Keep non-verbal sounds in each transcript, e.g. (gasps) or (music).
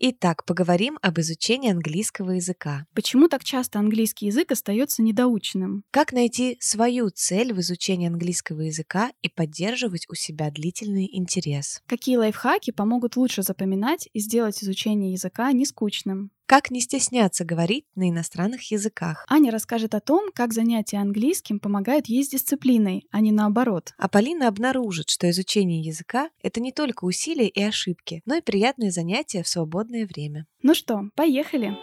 Итак, поговорим об изучении английского языка. Почему так часто английский язык остается недоученным? Как найти свою цель в изучении английского языка и поддерживать у себя длительный интерес? Какие лайфхаки помогут лучше запоминать и сделать изучение языка не скучным? Как не стесняться говорить на иностранных языках? Аня расскажет о том, как занятия английским помогают ей с дисциплиной, а не наоборот. А Полина обнаружит, что изучение языка — это не только усилия и ошибки, но и приятные занятия в свободное время. Ну что, поехали!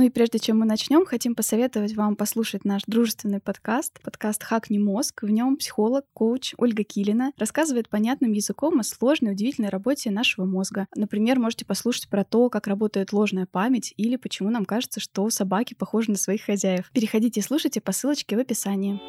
Ну и прежде чем мы начнем, хотим посоветовать вам послушать наш дружественный подкаст, подкаст «Хакни мозг». В нем психолог, коуч Ольга Килина рассказывает понятным языком о сложной, удивительной работе нашего мозга. Например, можете послушать про то, как работает ложная память или почему нам кажется, что собаки похожи на своих хозяев. Переходите и слушайте по ссылочке в описании.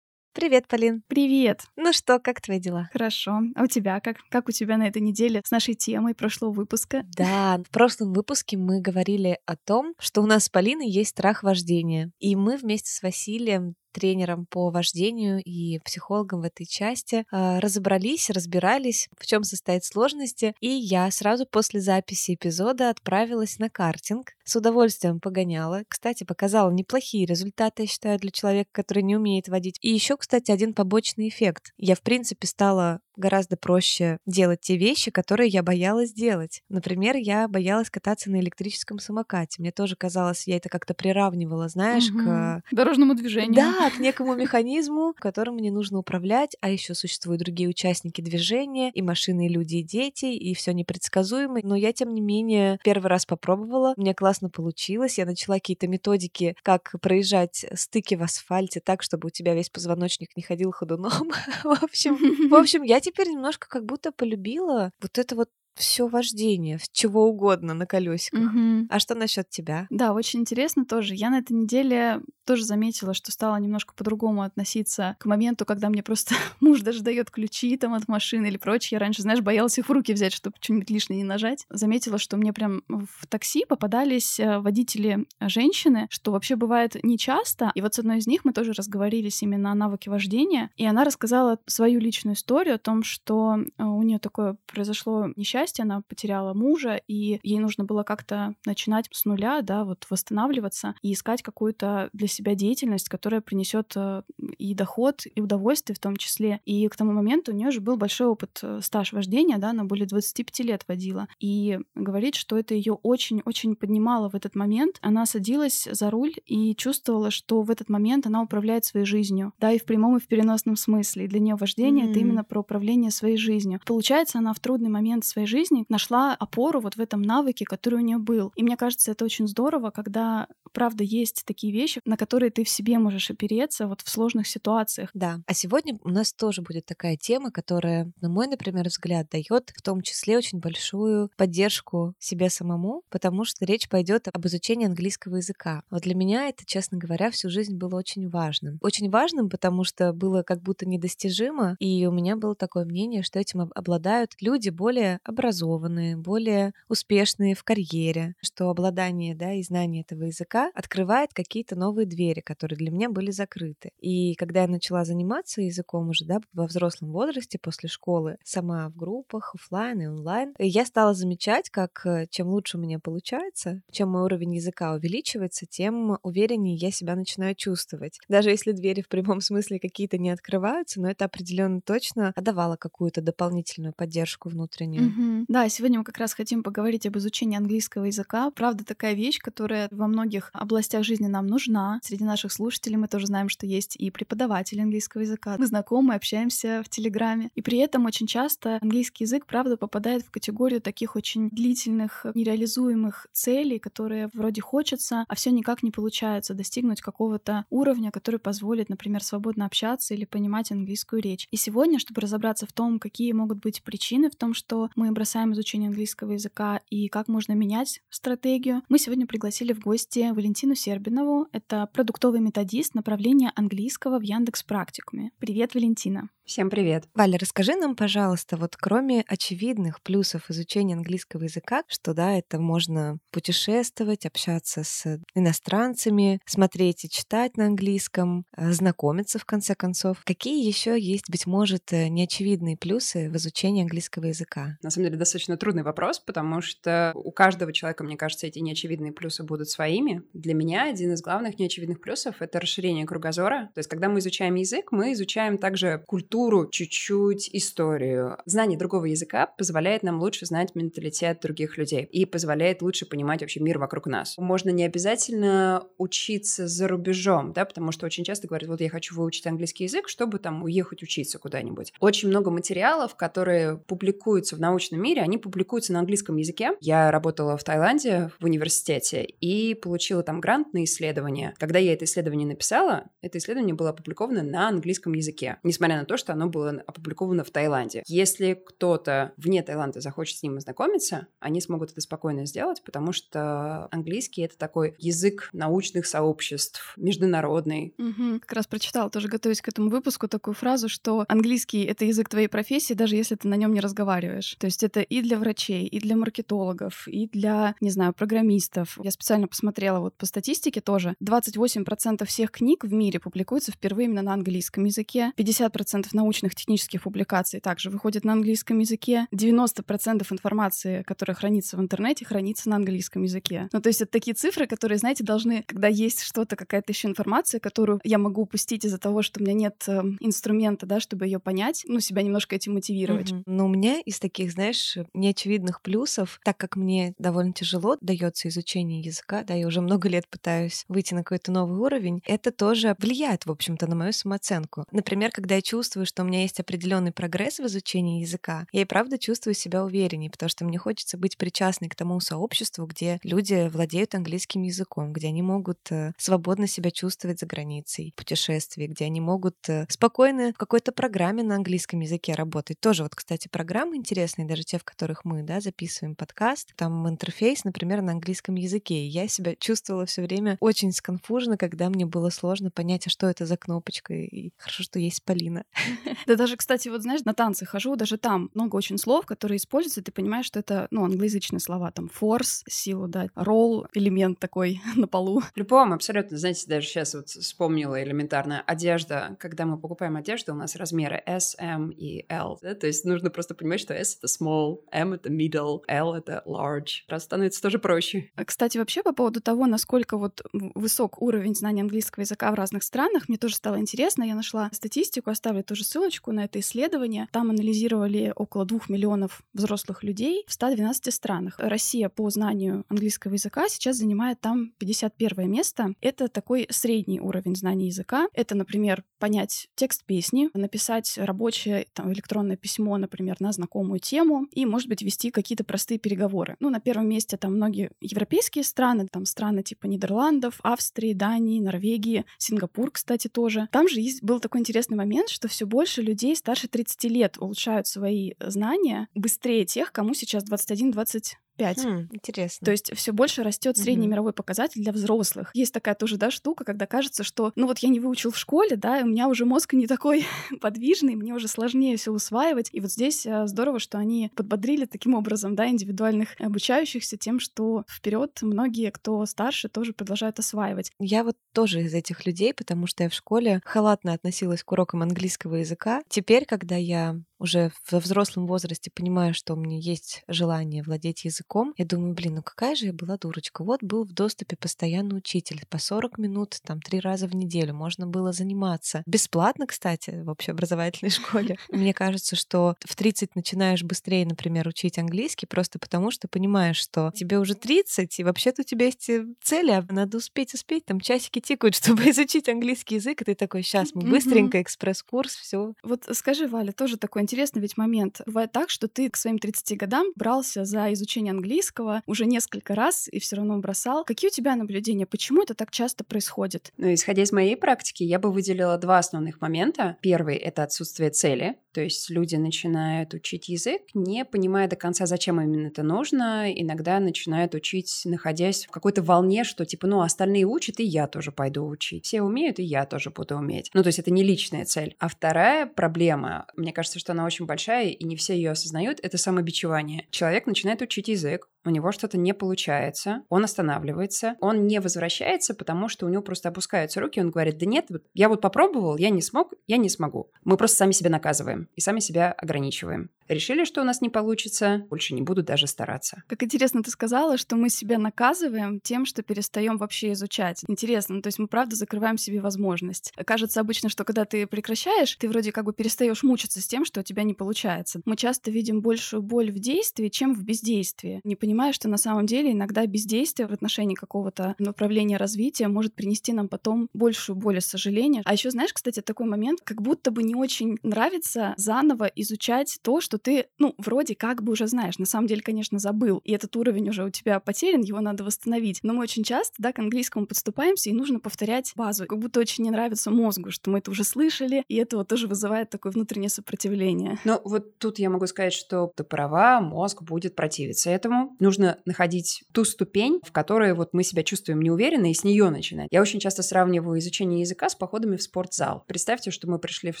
Привет, Полин. Привет. Ну что, как твои дела? Хорошо. А у тебя как? Как у тебя на этой неделе с нашей темой прошлого выпуска? Да, в прошлом выпуске мы говорили о том, что у нас с Полиной есть страх вождения. И мы вместе с Василием тренером по вождению и психологом в этой части, а, разобрались, разбирались, в чем состоят сложности, и я сразу после записи эпизода отправилась на картинг, с удовольствием погоняла. Кстати, показала неплохие результаты, я считаю, для человека, который не умеет водить. И еще, кстати, один побочный эффект. Я, в принципе, стала гораздо проще делать те вещи, которые я боялась делать. Например, я боялась кататься на электрическом самокате. Мне тоже казалось, я это как-то приравнивала, знаешь, угу. к дорожному движению. Да, к некому механизму, которым мне нужно управлять, а еще существуют другие участники движения, и машины, и люди, и дети, и все непредсказуемо. Но я, тем не менее, первый раз попробовала, мне классно получилось, я начала какие-то методики, как проезжать стыки в асфальте так, чтобы у тебя весь позвоночник не ходил ходуном. (laughs) в общем, в (laughs) общем, я теперь немножко как будто полюбила вот это вот все вождение, чего угодно на колесиках. Угу. А что насчет тебя? Да, очень интересно тоже. Я на этой неделе тоже заметила, что стала немножко по-другому относиться к моменту, когда мне просто (laughs) муж даже дает ключи там от машины или прочее. Я раньше, знаешь, боялась их в руки взять, чтобы что-нибудь лишнее не нажать. Заметила, что мне прям в такси попадались э, водители э, женщины, что вообще бывает нечасто. И вот с одной из них мы тоже разговорились именно о навыке вождения. И она рассказала свою личную историю о том, что э, у нее такое произошло несчастье, счастья, она потеряла мужа, и ей нужно было как-то начинать с нуля, да, вот восстанавливаться и искать какую-то для себя деятельность, которая принесет э, и доход, и удовольствие в том числе. И к тому моменту у нее же был большой опыт э, стаж вождения, да, она более 25 лет водила. И говорит, что это ее очень-очень поднимало в этот момент. Она садилась за руль и чувствовала, что в этот момент она управляет своей жизнью, да, и в прямом, и в переносном смысле. И для нее вождение mm-hmm. это именно про управление своей жизнью. Получается, она в трудный момент своей жизни жизни нашла опору вот в этом навыке, который у нее был. И мне кажется, это очень здорово, когда, правда, есть такие вещи, на которые ты в себе можешь опереться вот в сложных ситуациях. Да. А сегодня у нас тоже будет такая тема, которая, на мой, например, взгляд, дает в том числе очень большую поддержку себе самому, потому что речь пойдет об изучении английского языка. Вот для меня это, честно говоря, всю жизнь было очень важным. Очень важным, потому что было как будто недостижимо, и у меня было такое мнение, что этим обладают люди более образованные образованные, более успешные в карьере, что обладание да, и знание этого языка открывает какие-то новые двери, которые для меня были закрыты. И когда я начала заниматься языком уже да, во взрослом возрасте, после школы, сама в группах, офлайн и онлайн, я стала замечать, как э, чем лучше у меня получается, чем мой уровень языка увеличивается, тем увереннее я себя начинаю чувствовать. Даже если двери в прямом смысле какие-то не открываются, но это определенно точно давало какую-то дополнительную поддержку внутреннюю. Mm-hmm. Да, сегодня мы как раз хотим поговорить об изучении английского языка. Правда, такая вещь, которая во многих областях жизни нам нужна. Среди наших слушателей мы тоже знаем, что есть и преподаватели английского языка. Мы знакомы, общаемся в Телеграме. И при этом очень часто английский язык, правда, попадает в категорию таких очень длительных, нереализуемых целей, которые вроде хочется, а все никак не получается достигнуть какого-то уровня, который позволит, например, свободно общаться или понимать английскую речь. И сегодня, чтобы разобраться в том, какие могут быть причины в том, что мы бросаем изучение английского языка и как можно менять стратегию, мы сегодня пригласили в гости Валентину Сербинову. Это продуктовый методист направления английского в Яндекс Практикуме. Привет, Валентина. Всем привет. Валя, расскажи нам, пожалуйста, вот кроме очевидных плюсов изучения английского языка, что да, это можно путешествовать, общаться с иностранцами, смотреть и читать на английском, э, знакомиться в конце концов. Какие еще есть, быть может, э, неочевидные плюсы в изучении английского языка? На самом деле достаточно трудный вопрос, потому что у каждого человека, мне кажется, эти неочевидные плюсы будут своими. Для меня один из главных неочевидных плюсов — это расширение кругозора. То есть, когда мы изучаем язык, мы изучаем также культуру культуру, чуть-чуть историю. Знание другого языка позволяет нам лучше знать менталитет других людей и позволяет лучше понимать вообще мир вокруг нас. Можно не обязательно учиться за рубежом, да, потому что очень часто говорят, вот я хочу выучить английский язык, чтобы там уехать учиться куда-нибудь. Очень много материалов, которые публикуются в научном мире, они публикуются на английском языке. Я работала в Таиланде в университете и получила там грант на исследование. Когда я это исследование написала, это исследование было опубликовано на английском языке, несмотря на то, что что оно было опубликовано в Таиланде. Если кто-то вне Таиланда захочет с ним ознакомиться, они смогут это спокойно сделать, потому что английский — это такой язык научных сообществ, международный. Угу. Как раз прочитала, тоже готовясь к этому выпуску, такую фразу, что английский — это язык твоей профессии, даже если ты на нем не разговариваешь. То есть это и для врачей, и для маркетологов, и для, не знаю, программистов. Я специально посмотрела вот по статистике тоже. 28% всех книг в мире публикуются впервые именно на английском языке, 50% научных технических публикаций также выходит на английском языке. 90% информации, которая хранится в интернете, хранится на английском языке. Ну, то есть это такие цифры, которые, знаете, должны, когда есть что-то, какая-то еще информация, которую я могу упустить из-за того, что у меня нет э, инструмента, да, чтобы ее понять, ну, себя немножко этим мотивировать. Mm-hmm. Но у меня из таких, знаешь, неочевидных плюсов, так как мне довольно тяжело дается изучение языка, да, я уже много лет пытаюсь выйти на какой-то новый уровень, это тоже влияет, в общем-то, на мою самооценку. Например, когда я чувствую, чувствую, что у меня есть определенный прогресс в изучении языка, я и правда чувствую себя увереннее, потому что мне хочется быть причастной к тому сообществу, где люди владеют английским языком, где они могут э, свободно себя чувствовать за границей, путешествий, где они могут э, спокойно в какой-то программе на английском языке работать. Тоже вот, кстати, программы интересные, даже те, в которых мы, да, записываем подкаст, там интерфейс, например, на английском языке. И я себя чувствовала все время очень сконфуженно, когда мне было сложно понять, а что это за кнопочка. И хорошо, что есть Полина. (laughs) (laughs) Да даже, кстати, вот знаешь, на танцы хожу, даже там много очень слов, которые используются, ты понимаешь, что это, ну, англоязычные слова, там, force, силу дать, roll, элемент такой (laughs) на полу. В любом, абсолютно, знаете, даже сейчас вот вспомнила элементарная одежда. Когда мы покупаем одежду, у нас размеры S, M и L, да? то есть нужно просто понимать, что S — это small, M — это middle, L — это large. Раз становится тоже проще. А, кстати, вообще по поводу того, насколько вот высок уровень знания английского языка в разных странах, мне тоже стало интересно. Я нашла статистику, оставлю тоже ссылочку на это исследование. Там анализировали около двух миллионов взрослых людей в 112 странах. Россия по знанию английского языка сейчас занимает там 51 место. Это такой средний уровень знания языка. Это, например, понять текст песни, написать рабочее там, электронное письмо, например, на знакомую тему и, может быть, вести какие-то простые переговоры. Ну, на первом месте там многие европейские страны, там страны типа Нидерландов, Австрии, Дании, Норвегии, Сингапур, кстати, тоже. Там же есть, был такой интересный момент, что все больше людей старше 30 лет улучшают свои знания быстрее тех, кому сейчас 21-20 5. Хм, интересно. То есть все больше растет средний угу. мировой показатель для взрослых. Есть такая тоже, да, штука, когда кажется, что, ну вот я не выучил в школе, да, у меня уже мозг не такой (laughs) подвижный, мне уже сложнее все усваивать. И вот здесь э, здорово, что они подбодрили таким образом, да, индивидуальных обучающихся тем, что вперед многие, кто старше, тоже продолжают осваивать. Я вот тоже из этих людей, потому что я в школе халатно относилась к урокам английского языка. Теперь, когда я уже во взрослом возрасте понимаю, что у меня есть желание владеть языком, я думаю, блин, ну какая же я была дурочка. Вот был в доступе постоянный учитель по 40 минут, там, три раза в неделю можно было заниматься. Бесплатно, кстати, в общеобразовательной (laughs) школе. Мне кажется, что в 30 начинаешь быстрее, например, учить английский, просто потому что понимаешь, что тебе уже 30, и вообще-то у тебя есть э, цели, а надо успеть, успеть, там часики тикают, (laughs) чтобы изучить английский язык, и ты такой, сейчас мы быстренько экспресс-курс, все. Вот скажи, Валя, тоже такой интересный интересный ведь момент. Бывает так, что ты к своим 30 годам брался за изучение английского уже несколько раз и все равно бросал. Какие у тебя наблюдения? Почему это так часто происходит? Ну, исходя из моей практики, я бы выделила два основных момента. Первый — это отсутствие цели. То есть люди начинают учить язык, не понимая до конца, зачем именно это нужно. Иногда начинают учить, находясь в какой-то волне, что типа, ну, остальные учат, и я тоже пойду учить. Все умеют, и я тоже буду уметь. Ну, то есть это не личная цель. А вторая проблема, мне кажется, что она очень большая, и не все ее осознают, это самобичевание. Человек начинает учить язык, у него что-то не получается, он останавливается, он не возвращается, потому что у него просто опускаются руки, он говорит, да нет, я вот попробовал, я не смог, я не смогу. Мы просто сами себя наказываем и сами себя ограничиваем. Решили, что у нас не получится, больше не буду даже стараться. Как интересно ты сказала, что мы себя наказываем тем, что перестаем вообще изучать. Интересно, то есть мы правда закрываем себе возможность. Кажется обычно, что когда ты прекращаешь, ты вроде как бы перестаешь мучиться с тем, что тебя не получается. Мы часто видим большую боль в действии, чем в бездействии, не понимая, что на самом деле иногда бездействие в отношении какого-то направления развития может принести нам потом большую боль и сожаление. А еще знаешь, кстати, такой момент, как будто бы не очень нравится заново изучать то, что ты, ну, вроде как бы уже знаешь, на самом деле, конечно, забыл, и этот уровень уже у тебя потерян, его надо восстановить. Но мы очень часто, да, к английскому подступаемся, и нужно повторять базу. Как будто очень не нравится мозгу, что мы это уже слышали, и это вот тоже вызывает такое внутреннее сопротивление. Ну, вот тут я могу сказать, что ты права, мозг будет противиться этому. Нужно находить ту ступень, в которой вот мы себя чувствуем неуверенно, и с нее начинать. Я очень часто сравниваю изучение языка с походами в спортзал. Представьте, что мы пришли в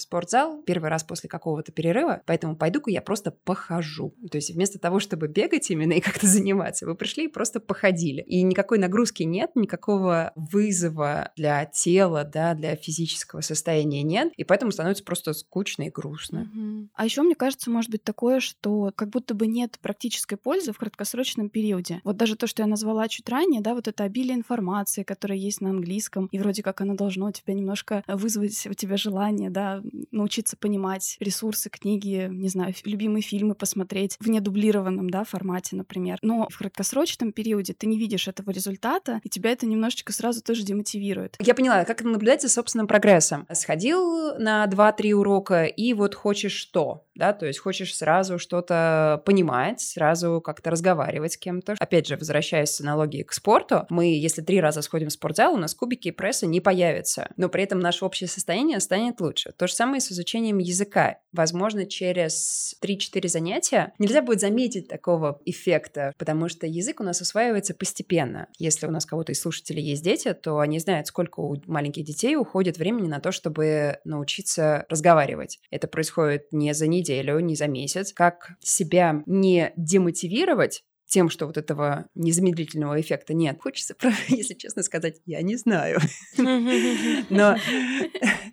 спортзал первый раз после какого-то перерыва, поэтому пойду-ка я просто похожу. То есть вместо того, чтобы бегать именно и как-то заниматься, вы пришли и просто походили. И никакой нагрузки нет, никакого вызова для тела, да, для физического состояния нет, и поэтому становится просто скучно и грустно. Угу. А еще мне кажется, может быть такое, что как будто бы нет практической пользы в краткосрочном периоде. Вот даже то, что я назвала чуть ранее, да, вот это обилие информации, которая есть на английском, и вроде как оно должно тебя немножко вызвать у тебя желание, да, научиться понимать ресурсы, книги, не знаю, любимые фильмы посмотреть в недублированном да, формате, например. Но в краткосрочном периоде ты не видишь этого результата, и тебя это немножечко сразу тоже демотивирует. Я поняла, как наблюдать за собственным прогрессом. Сходил на 2-3 урока, и вот хочешь что? Да, то есть хочешь сразу что-то понимать, сразу как-то разговаривать с кем-то. Опять же, возвращаясь с аналогии к спорту, мы, если три раза сходим в спортзал, у нас кубики и прессы не появятся, но при этом наше общее состояние станет лучше. То же самое с изучением языка. Возможно, через 3-4 занятия нельзя будет заметить такого эффекта, потому что язык у нас усваивается постепенно. Если у нас кого-то из слушателей есть дети, то они знают, сколько у маленьких детей уходит времени на то, чтобы научиться разговаривать. Это происходит не за неделю, не за месяц. Как себя не демотивировать, тем, что вот этого незамедлительного эффекта нет. Хочется, (laughs) если честно сказать, я не знаю. Но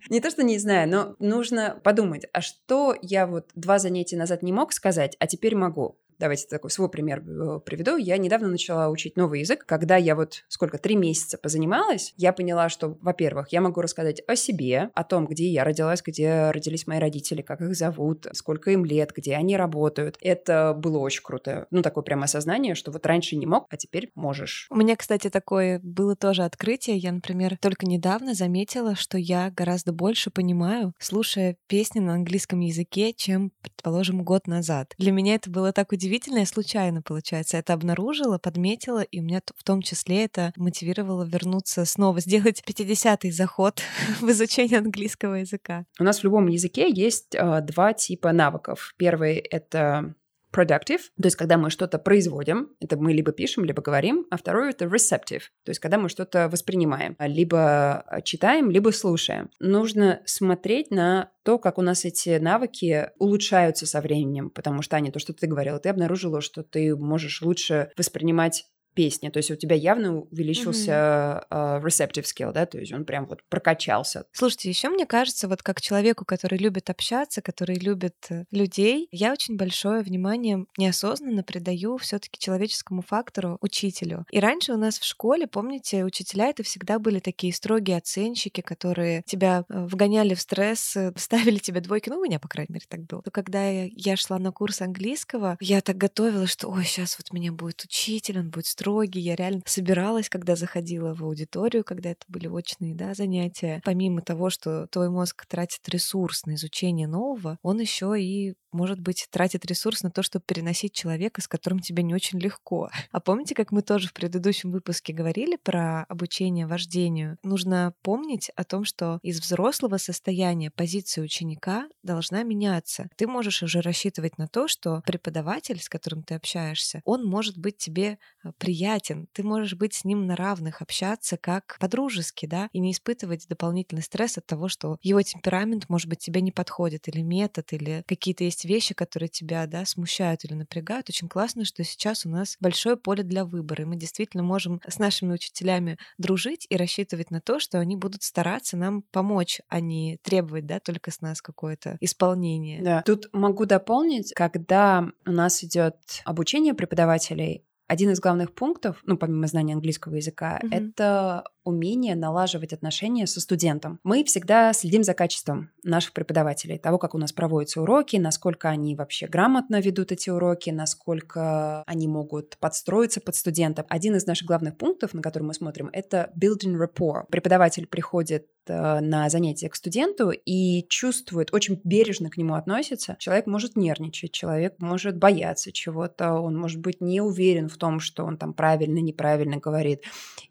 не то, что не знаю, но нужно подумать, а что я вот два занятия назад не мог сказать, а теперь могу. Давайте такой свой пример э, приведу. Я недавно начала учить новый язык. Когда я вот сколько, три месяца позанималась, я поняла, что, во-первых, я могу рассказать о себе, о том, где я родилась, где родились мои родители, как их зовут, сколько им лет, где они работают. Это было очень круто. Ну, такое прямо осознание, что вот раньше не мог, а теперь можешь. У меня, кстати, такое было тоже открытие. Я, например, только недавно заметила, что я гораздо больше понимаю, слушая песни на английском языке, чем, предположим, год назад. Для меня это было так удивительно, удивительно, случайно, получается, это обнаружила, подметила, и у меня в том числе это мотивировало вернуться снова, сделать 50-й заход (laughs) в изучение английского языка. У нас в любом языке есть э, два типа навыков. Первый — это productive, то есть когда мы что-то производим, это мы либо пишем, либо говорим, а второй это receptive, то есть когда мы что-то воспринимаем, либо читаем, либо слушаем. Нужно смотреть на то, как у нас эти навыки улучшаются со временем, потому что, Аня, то, что ты говорила, ты обнаружила, что ты можешь лучше воспринимать песни. То есть у тебя явно увеличился mm-hmm. uh, receptive skill, да, то есть он прям вот прокачался. Слушайте, еще мне кажется, вот как человеку, который любит общаться, который любит э, людей, я очень большое внимание неосознанно придаю все-таки человеческому фактору учителю. И раньше у нас в школе, помните, учителя это всегда были такие строгие оценщики, которые тебя э, вгоняли в стресс, ставили тебе двойки. Ну, у меня, по крайней мере, так было. То когда я шла на курс английского, я так готовилась, что, ой, сейчас вот меня будет учитель, он будет строгий. Я реально собиралась, когда заходила в аудиторию, когда это были очные да, занятия. Помимо того, что твой мозг тратит ресурс на изучение нового, он еще и может быть, тратит ресурс на то, чтобы переносить человека, с которым тебе не очень легко. (laughs) А помните, как мы тоже в предыдущем выпуске говорили про обучение вождению? Нужно помнить о том, что из взрослого состояния позиция ученика должна меняться. Ты можешь уже рассчитывать на то, что преподаватель, с которым ты общаешься, он может быть тебе э, приятен, ты можешь быть с ним на равных, общаться как по-дружески, да, и не испытывать дополнительный стресс от того, что его темперамент, может быть, тебе не подходит, или метод, или какие-то есть вещи, которые тебя, да, смущают или напрягают. Очень классно, что сейчас у нас большое поле для выбора, и мы действительно можем с нашими учителями дружить и рассчитывать на то, что они будут стараться нам помочь, а не требовать, да, только с нас какое-то исполнение. Да. Тут могу дополнить, когда у нас идет обучение преподавателей, один из главных пунктов, ну, помимо знания английского языка, mm-hmm. это умение налаживать отношения со студентом. Мы всегда следим за качеством наших преподавателей, того, как у нас проводятся уроки, насколько они вообще грамотно ведут эти уроки, насколько они могут подстроиться под студентов. Один из наших главных пунктов, на который мы смотрим, это building rapport. Преподаватель приходит э, на занятия к студенту и чувствует, очень бережно к нему относится. Человек может нервничать, человек может бояться чего-то, он может быть не уверен в том, что он там правильно, неправильно говорит.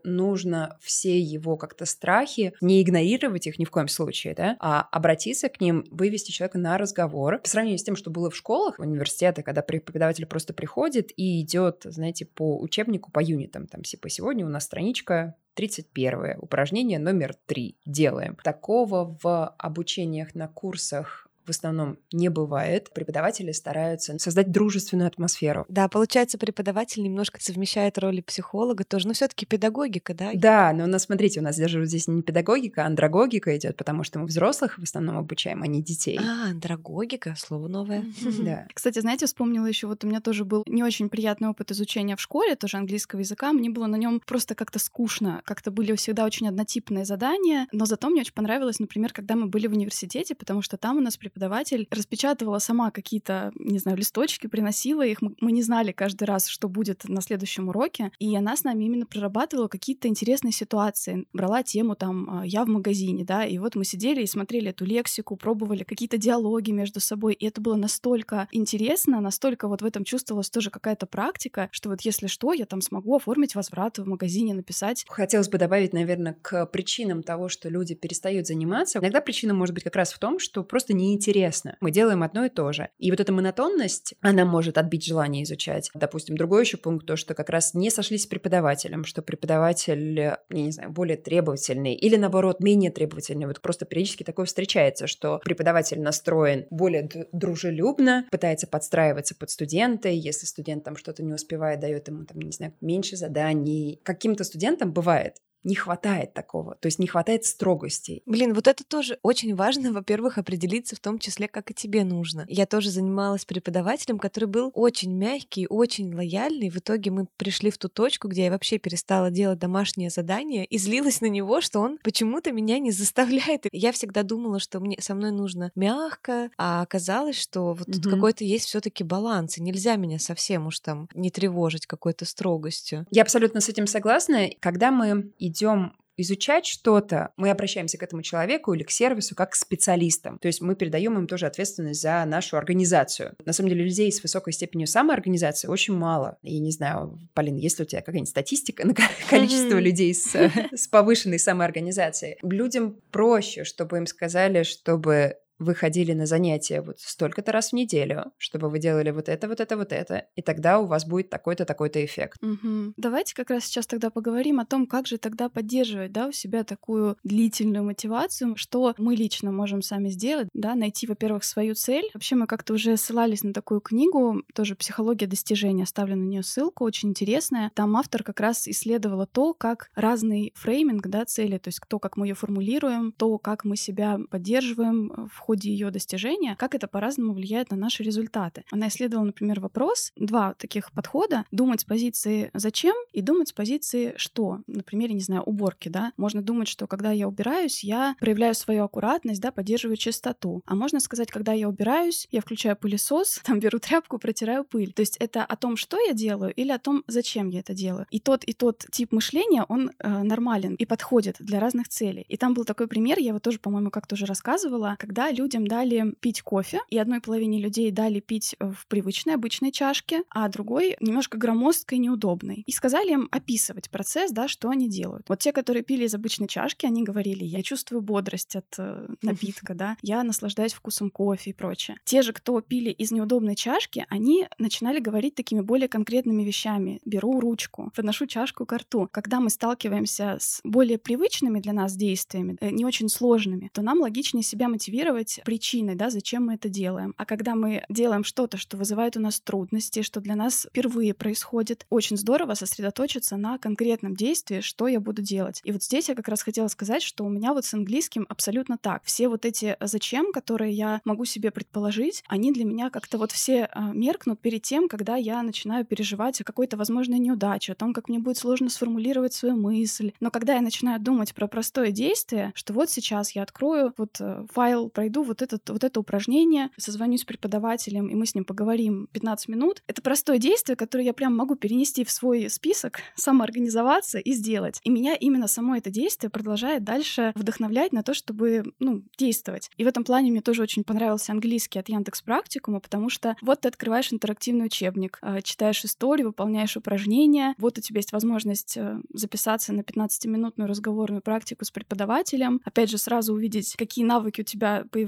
Нужно все все его как-то страхи, не игнорировать их ни в коем случае, да, а обратиться к ним, вывести человека на разговор. По сравнению с тем, что было в школах, в университетах, когда преподаватель просто приходит и идет, знаете, по учебнику, по юнитам, там, типа, сегодня у нас страничка 31 упражнение номер 3 делаем. Такого в обучениях на курсах в основном не бывает. Преподаватели стараются создать дружественную атмосферу. Да, получается, преподаватель немножко совмещает роли психолога тоже, но все таки педагогика, да? Да, но у нас, смотрите, у нас даже вот здесь не педагогика, а андрогогика идет, потому что мы взрослых в основном обучаем, а не детей. А, андрогогика, слово новое. Да. Кстати, знаете, вспомнила еще, вот у меня тоже был не очень приятный опыт изучения в школе, тоже английского языка. Мне было на нем просто как-то скучно, как-то были всегда очень однотипные задания, но зато мне очень понравилось, например, когда мы были в университете, потому что там у нас преподаватель распечатывала сама какие-то, не знаю, листочки, приносила их. Мы не знали каждый раз, что будет на следующем уроке. И она с нами именно прорабатывала какие-то интересные ситуации. Брала тему там а, «я в магазине», да, и вот мы сидели и смотрели эту лексику, пробовали какие-то диалоги между собой. И это было настолько интересно, настолько вот в этом чувствовалась тоже какая-то практика, что вот если что, я там смогу оформить возврат в магазине, написать. Хотелось бы добавить, наверное, к причинам того, что люди перестают заниматься. Иногда причина может быть как раз в том, что просто неинтересно интересно. Мы делаем одно и то же. И вот эта монотонность, она может отбить желание изучать. Допустим, другой еще пункт, то, что как раз не сошлись с преподавателем, что преподаватель, я не знаю, более требовательный или, наоборот, менее требовательный. Вот просто периодически такое встречается, что преподаватель настроен более дружелюбно, пытается подстраиваться под студента, и если студент там что-то не успевает, дает ему, там, не знаю, меньше заданий. Каким-то студентам бывает не хватает такого, то есть не хватает строгости. Блин, вот это тоже очень важно, (laughs) во-первых, определиться в том числе, как и тебе нужно. Я тоже занималась преподавателем, который был очень мягкий, очень лояльный. В итоге мы пришли в ту точку, где я вообще перестала делать домашние задания и злилась на него, что он почему-то меня не (laughs) заставляет. Я всегда думала, что мне со мной нужно мягко, а оказалось, что вот тут какой-то есть все-таки баланс, и нельзя меня совсем уж там не тревожить какой-то строгостью. Я абсолютно с этим согласна. Когда мы идем изучать что-то, мы обращаемся к этому человеку или к сервису как к специалистам. То есть мы передаем им тоже ответственность за нашу организацию. На самом деле людей с высокой степенью самоорганизации очень мало. И не знаю, Полин, есть ли у тебя какая-нибудь статистика на (laughs) количество людей с, (laughs) с повышенной самоорганизацией? Людям проще, чтобы им сказали, чтобы вы ходили на занятия вот столько-то раз в неделю, чтобы вы делали вот это, вот это, вот это, и тогда у вас будет такой-то, такой-то эффект. Угу. Давайте как раз сейчас тогда поговорим о том, как же тогда поддерживать, да, у себя такую длительную мотивацию, что мы лично можем сами сделать, да, найти, во-первых, свою цель. Вообще мы как-то уже ссылались на такую книгу, тоже «Психология достижения», оставлю на нее ссылку, очень интересная. Там автор как раз исследовала то, как разный фрейминг, да, цели, то есть то, как мы ее формулируем, то, как мы себя поддерживаем в ходе ее достижения, как это по-разному влияет на наши результаты. Она исследовала, например, вопрос, два таких подхода, думать с позиции «зачем» и думать с позиции «что». Например, не знаю, уборки, да. Можно думать, что когда я убираюсь, я проявляю свою аккуратность, да, поддерживаю чистоту. А можно сказать, когда я убираюсь, я включаю пылесос, (laughs) там беру тряпку, протираю пыль. То есть это о том, что я делаю, или о том, зачем я это делаю. И тот, и тот тип мышления, он э, нормален и подходит для разных целей. И там был такой пример, я его тоже, по-моему, как-то уже рассказывала, когда людям дали пить кофе, и одной половине людей дали пить в привычной, обычной чашке, а другой немножко громоздкой, неудобной. И сказали им описывать процесс, да, что они делают. Вот те, которые пили из обычной чашки, они говорили, я чувствую бодрость от э, напитка, да, я наслаждаюсь вкусом кофе и прочее. Те же, кто пили из неудобной чашки, они начинали говорить такими более конкретными вещами. Беру ручку, подношу чашку к рту. Когда мы сталкиваемся с более привычными для нас действиями, э, не очень сложными, то нам логичнее себя мотивировать причиной, да, зачем мы это делаем. А когда мы делаем что-то, что вызывает у нас трудности, что для нас впервые происходит, очень здорово сосредоточиться на конкретном действии, что я буду делать. И вот здесь я как раз хотела сказать, что у меня вот с английским абсолютно так. Все вот эти «зачем», которые я могу себе предположить, они для меня как-то вот все а, меркнут перед тем, когда я начинаю переживать о какой-то возможной неудаче, о том, как мне будет сложно сформулировать свою мысль. Но когда я начинаю думать про простое действие, что вот сейчас я открою вот э, файл, пройду вот, этот, вот это упражнение, созвонюсь с преподавателем, и мы с ним поговорим 15 минут, это простое действие, которое я прям могу перенести в свой список, (laughs) самоорганизоваться и сделать. И меня именно само это действие продолжает дальше вдохновлять на то, чтобы, ну, действовать. И в этом плане мне тоже очень понравился английский от Яндекс Практикума, потому что вот ты открываешь интерактивный учебник, э, читаешь историю, выполняешь упражнения, вот у тебя есть возможность э, записаться на 15-минутную разговорную практику с преподавателем, опять же, сразу увидеть, какие навыки у тебя появляются,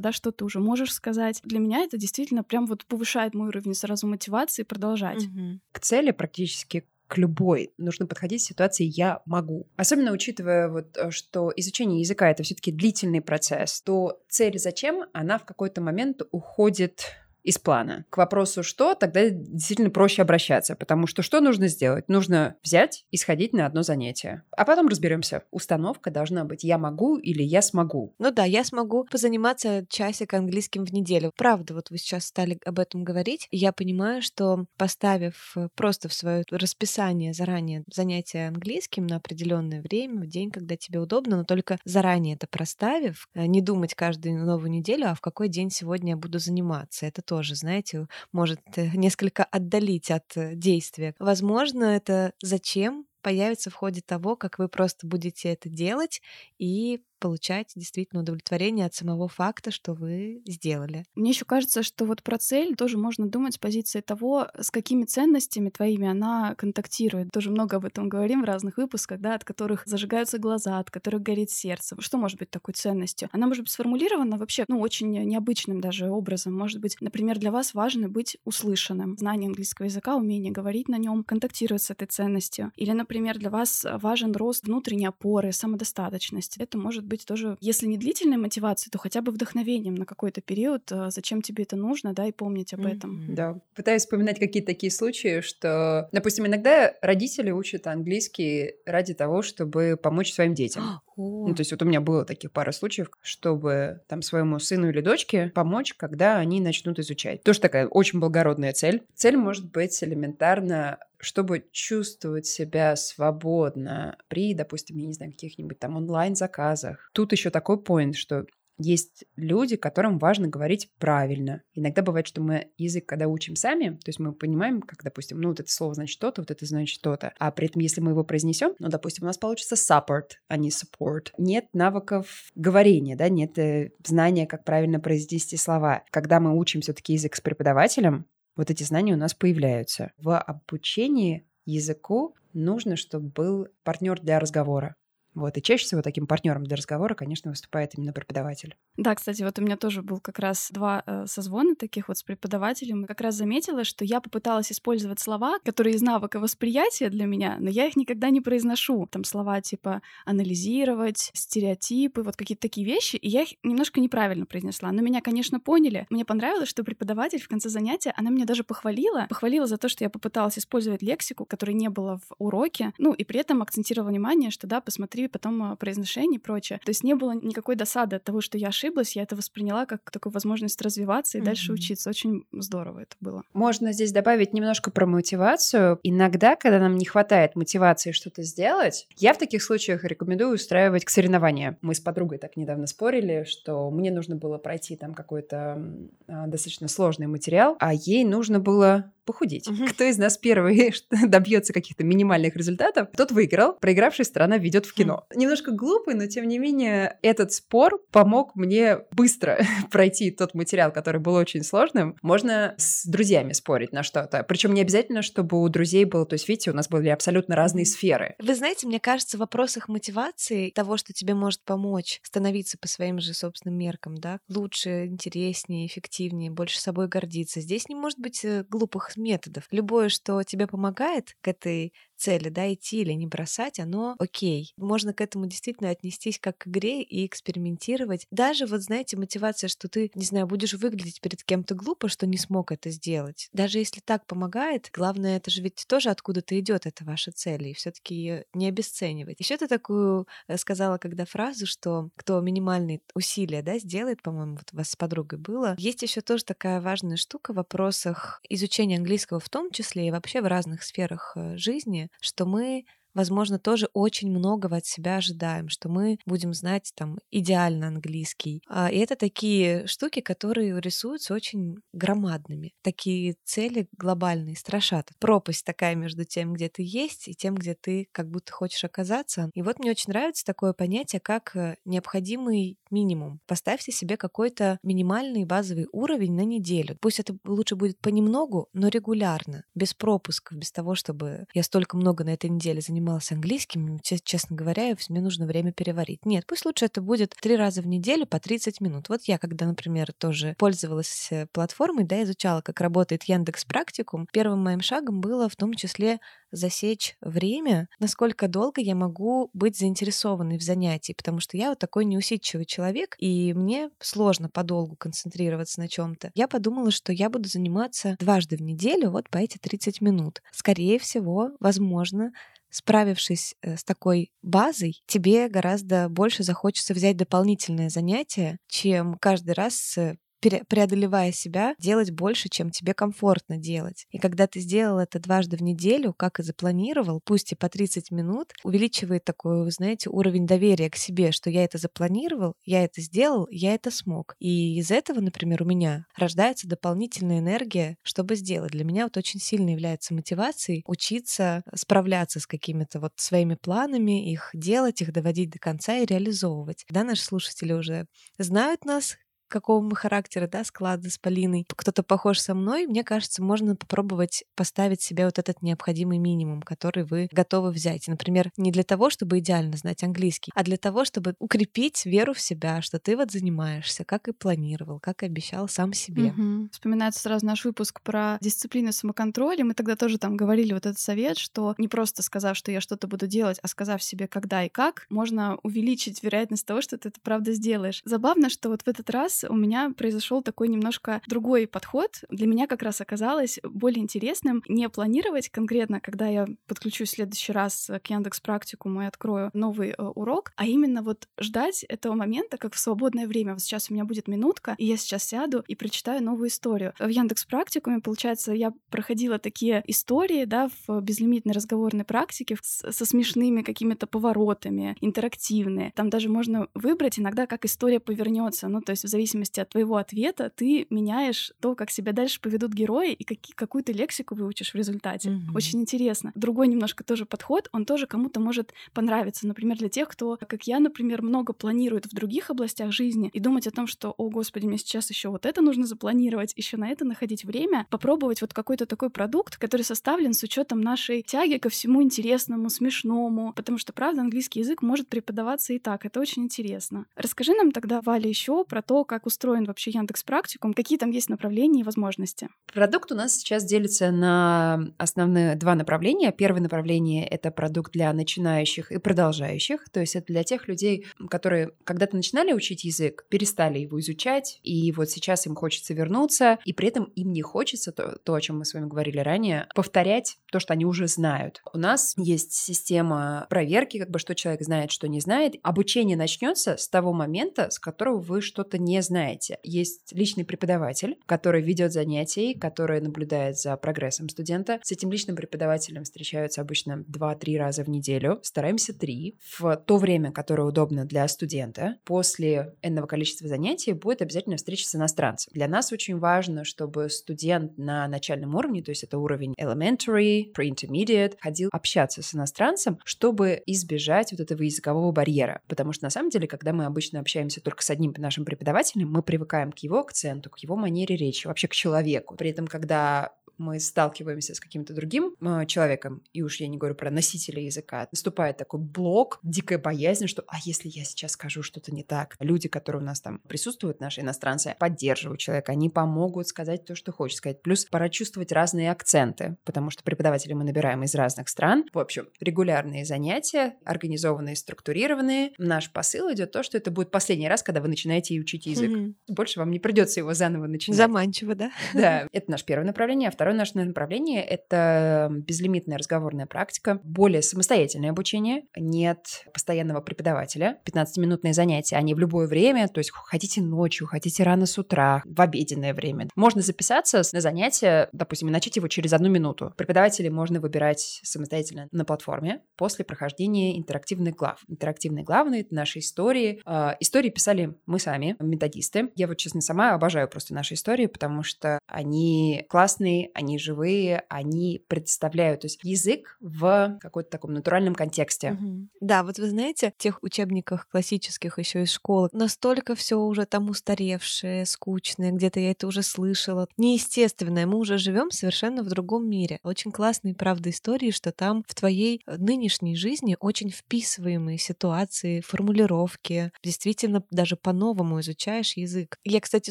да, что ты уже можешь сказать. Для меня это действительно прям вот повышает мой уровень сразу мотивации продолжать. Mm-hmm. К цели практически к любой нужно подходить в ситуации «я могу». Особенно учитывая, вот, э, что изучение языка — это все таки длительный процесс, то цель «зачем» она в какой-то момент уходит из плана. К вопросу «что?» тогда действительно проще обращаться, потому что что нужно сделать? Нужно взять и сходить на одно занятие. А потом разберемся. Установка должна быть «я могу» или «я смогу». Ну да, я смогу позаниматься часик английским в неделю. Правда, вот вы сейчас стали об этом говорить, я понимаю, что поставив просто в свое расписание заранее занятия английским на определенное время, в день, когда тебе удобно, но только заранее это проставив, э, не думать каждую новую неделю, а в какой день сегодня я буду заниматься. Это тоже, знаете, может э, несколько отдалить от э, действия. Возможно, это зачем появится в ходе того, как вы просто будете это делать и получать действительно удовлетворение от самого факта, что вы сделали. Мне еще кажется, что вот про цель тоже можно думать с позиции того, с какими ценностями твоими она контактирует. Тоже много об этом говорим в разных выпусках, да, от которых зажигаются глаза, от которых горит сердце. Что может быть такой ценностью? Она может быть сформулирована вообще, ну, очень необычным даже образом. Может быть, например, для вас важно быть услышанным. Знание английского языка, умение говорить на нем контактирует с этой ценностью. Или, например, для вас важен рост внутренней опоры, самодостаточности. Это может быть тоже, если не длительной мотивацией, то хотя бы вдохновением на какой-то период, э, зачем тебе это нужно, да, и помнить об этом. Да. Пытаюсь вспоминать какие-то такие случаи, что, допустим, иногда родители учат английский ради того, чтобы помочь своим детям. (gasps) Ну, то есть вот у меня было таких пара случаев, чтобы там своему сыну или дочке помочь, когда они начнут изучать. Тоже такая очень благородная цель. Цель может быть элементарно чтобы чувствовать себя свободно при, допустим, я не знаю, каких-нибудь там онлайн-заказах. Тут еще такой поинт, что есть люди, которым важно говорить правильно. Иногда бывает, что мы язык, когда учим сами, то есть мы понимаем, как, допустим, ну, вот это слово значит что-то, вот это значит что-то, а при этом, если мы его произнесем, ну, допустим, у нас получится support, а не support. Нет навыков говорения, да, нет э, знания, как правильно произнести слова. Когда мы учим все-таки язык с преподавателем, вот эти знания у нас появляются. В обучении языку нужно, чтобы был партнер для разговора. Вот, и чаще всего таким партнером для разговора, конечно, выступает именно преподаватель. Да, кстати, вот у меня тоже был как раз два э, созвона таких вот с преподавателем. Как раз заметила, что я попыталась использовать слова, которые из навыка восприятия для меня, но я их никогда не произношу. Там слова типа анализировать, стереотипы, вот какие-то такие вещи, и я их немножко неправильно произнесла. Но меня, конечно, поняли. Мне понравилось, что преподаватель в конце занятия, она меня даже похвалила, похвалила за то, что я попыталась использовать лексику, которой не было в уроке, ну и при этом акцентировала внимание, что да, посмотри смотри потом а, произношение и прочее. То есть не было никакой досады от того, что я ошиблась, я это восприняла как такую возможность развиваться и mm-hmm. дальше учиться. Очень здорово это было. Можно здесь добавить немножко про мотивацию. Иногда, когда нам не хватает мотивации что-то сделать, я в таких случаях рекомендую устраивать к соревнованиям. Мы с подругой так недавно спорили, что мне нужно было пройти там какой-то а, достаточно сложный материал, а ей нужно было похудеть. Угу. Кто из нас первый (laughs) добьется каких-то минимальных результатов, тот выиграл. Проигравшая сторона ведет в кино. Смешно. Немножко глупый, но тем не менее этот спор помог мне быстро (laughs) пройти тот материал, который был очень сложным. Можно с друзьями спорить на что-то. Причем не обязательно, чтобы у друзей было... То есть, видите, у нас были абсолютно разные сферы. Вы знаете, мне кажется, в вопросах мотивации того, что тебе может помочь становиться по своим же собственным меркам, да, лучше, интереснее, эффективнее, больше собой гордиться. Здесь не может быть э, глупых методов. Любое, что тебе помогает к этой цели, да, идти или не бросать, оно окей. Можно к этому действительно отнестись как к игре и экспериментировать. Даже вот, знаете, мотивация, что ты, не знаю, будешь выглядеть перед кем-то глупо, что не смог это сделать. Даже если так помогает, главное, это же ведь тоже откуда-то идет эта ваша цель, и все-таки ее не обесценивать. Еще ты такую э, сказала, когда фразу, что кто минимальные усилия, да, сделает, по-моему, вот у вас с подругой было. Есть еще тоже такая важная штука в вопросах изучения английского в том числе и вообще в разных сферах э, жизни, что мы возможно, тоже очень многого от себя ожидаем, что мы будем знать там идеально английский. А, и это такие штуки, которые рисуются очень громадными. Такие цели глобальные страшат. Пропасть такая между тем, где ты есть, и тем, где ты как будто хочешь оказаться. И вот мне очень нравится такое понятие, как э, необходимый минимум. Поставьте себе какой-то минимальный базовый уровень на неделю. Пусть это лучше будет понемногу, но регулярно, без пропусков, без того, чтобы я столько много на этой неделе занималась занималась английским, честно говоря, мне нужно время переварить. Нет, пусть лучше это будет три раза в неделю по 30 минут. Вот я, когда, например, тоже пользовалась э, платформой, да, изучала, как работает Яндекс Практикум, первым моим шагом было в том числе засечь время, насколько долго я могу быть заинтересованной в занятии, потому что я вот такой неусидчивый человек, и мне сложно подолгу концентрироваться на чем-то. Я подумала, что я буду заниматься дважды в неделю вот по эти 30 минут. Скорее всего, возможно, справившись э, с такой базой, тебе гораздо больше захочется взять дополнительное занятие, чем каждый раз э, преодолевая себя, делать больше, чем тебе комфортно делать. И когда ты сделал это дважды в неделю, как и запланировал, пусть и по 30 минут, увеличивает такой, знаете, уровень доверия к себе, что я это запланировал, я это сделал, я это смог. И из этого, например, у меня рождается дополнительная энергия, чтобы сделать. Для меня вот очень сильно является мотивацией учиться справляться с какими-то вот своими планами, их делать, их доводить до конца и реализовывать. Да, наши слушатели уже знают нас, какого мы характера, да, склада с Полиной, кто-то похож со мной, мне кажется, можно попробовать поставить себе вот этот необходимый минимум, который вы готовы взять. Например, не для того, чтобы идеально знать английский, а для того, чтобы укрепить веру в себя, что ты вот занимаешься, как и планировал, как и обещал сам себе. Угу. Вспоминается сразу наш выпуск про дисциплину самоконтроля. Мы тогда тоже там говорили вот этот совет, что не просто сказав, что я что-то буду делать, а сказав себе, когда и как, можно увеличить вероятность того, что ты это правда сделаешь. Забавно, что вот в этот раз у меня произошел такой немножко другой подход. Для меня как раз оказалось более интересным не планировать конкретно, когда я подключусь в следующий раз к Яндекс Практикуму и открою новый э, урок, а именно вот ждать этого момента, как в свободное время. Вот сейчас у меня будет минутка, и я сейчас сяду и прочитаю новую историю. В Яндекс Практикуме, получается, я проходила такие истории, да, в безлимитной разговорной практике со смешными какими-то поворотами, интерактивные. Там даже можно выбрать иногда, как история повернется. Ну, то есть в зависимости зависимости от твоего ответа ты меняешь то, как себя дальше поведут герои и какие, какую то лексику выучишь в результате. Mm-hmm. Очень интересно. Другой немножко тоже подход, он тоже кому-то может понравиться. Например, для тех, кто, как я, например, много планирует в других областях жизни и думать о том, что, о господи, мне сейчас еще вот это нужно запланировать, еще на это находить время, попробовать вот какой-то такой продукт, который составлен с учетом нашей тяги ко всему интересному, смешному, потому что, правда, английский язык может преподаваться и так. Это очень интересно. Расскажи нам тогда, Валя, еще про то, как как устроен вообще Яндекс Практикум, какие там есть направления и возможности? Продукт у нас сейчас делится на основные два направления. Первое направление — это продукт для начинающих и продолжающих, то есть это для тех людей, которые когда-то начинали учить язык, перестали его изучать, и вот сейчас им хочется вернуться, и при этом им не хочется то, то о чем мы с вами говорили ранее, повторять то, что они уже знают. У нас есть система проверки, как бы что человек знает, что не знает. Обучение начнется с того момента, с которого вы что-то не знаете знаете, есть личный преподаватель, который ведет занятия, который наблюдает за прогрессом студента. С этим личным преподавателем встречаются обычно 2-3 раза в неделю. Стараемся 3. В то время, которое удобно для студента, после энного количества занятий будет обязательно встреча с иностранцем. Для нас очень важно, чтобы студент на начальном уровне, то есть это уровень elementary, pre-intermediate, ходил общаться с иностранцем, чтобы избежать вот этого языкового барьера. Потому что на самом деле, когда мы обычно общаемся только с одним нашим преподавателем, мы привыкаем к его акценту, к его манере речи, вообще к человеку. При этом, когда мы сталкиваемся с каким-то другим э, человеком, и уж я не говорю про носителя языка, наступает такой блок, дикая боязнь, что а если я сейчас скажу что-то не так? Люди, которые у нас там присутствуют, наши иностранцы, поддерживают человека, они помогут сказать то, что хочет сказать. Плюс пора чувствовать разные акценты, потому что преподаватели мы набираем из разных стран. В общем, регулярные занятия, организованные, структурированные. Наш посыл идет то, что это будет последний раз, когда вы начинаете учить язык. Mm-hmm. Больше вам не придется его заново начинать. Заманчиво, да? Да, (laughs) это наше первое направление. А второе Второе наше направление — это безлимитная разговорная практика, более самостоятельное обучение, нет постоянного преподавателя, 15-минутные занятия, они в любое время, то есть хотите ночью, хотите рано с утра, в обеденное время. Можно записаться на занятие, допустим, и начать его через одну минуту. Преподавателей можно выбирать самостоятельно на платформе после прохождения интерактивных глав. Интерактивные главы — это наши истории. Э, истории писали мы сами, методисты. Я вот, честно, сама обожаю просто наши истории, потому что они классные, они живые, они представляют, то есть язык в каком-то таком натуральном контексте. Угу. Да, вот вы знаете, в тех учебниках классических еще из школы настолько все уже там устаревшее, скучное, где-то я это уже слышала, неестественное. Мы уже живем совершенно в другом мире. Очень классные, правда, истории, что там в твоей нынешней жизни очень вписываемые ситуации, формулировки. Действительно, даже по-новому изучаешь язык. Я, кстати,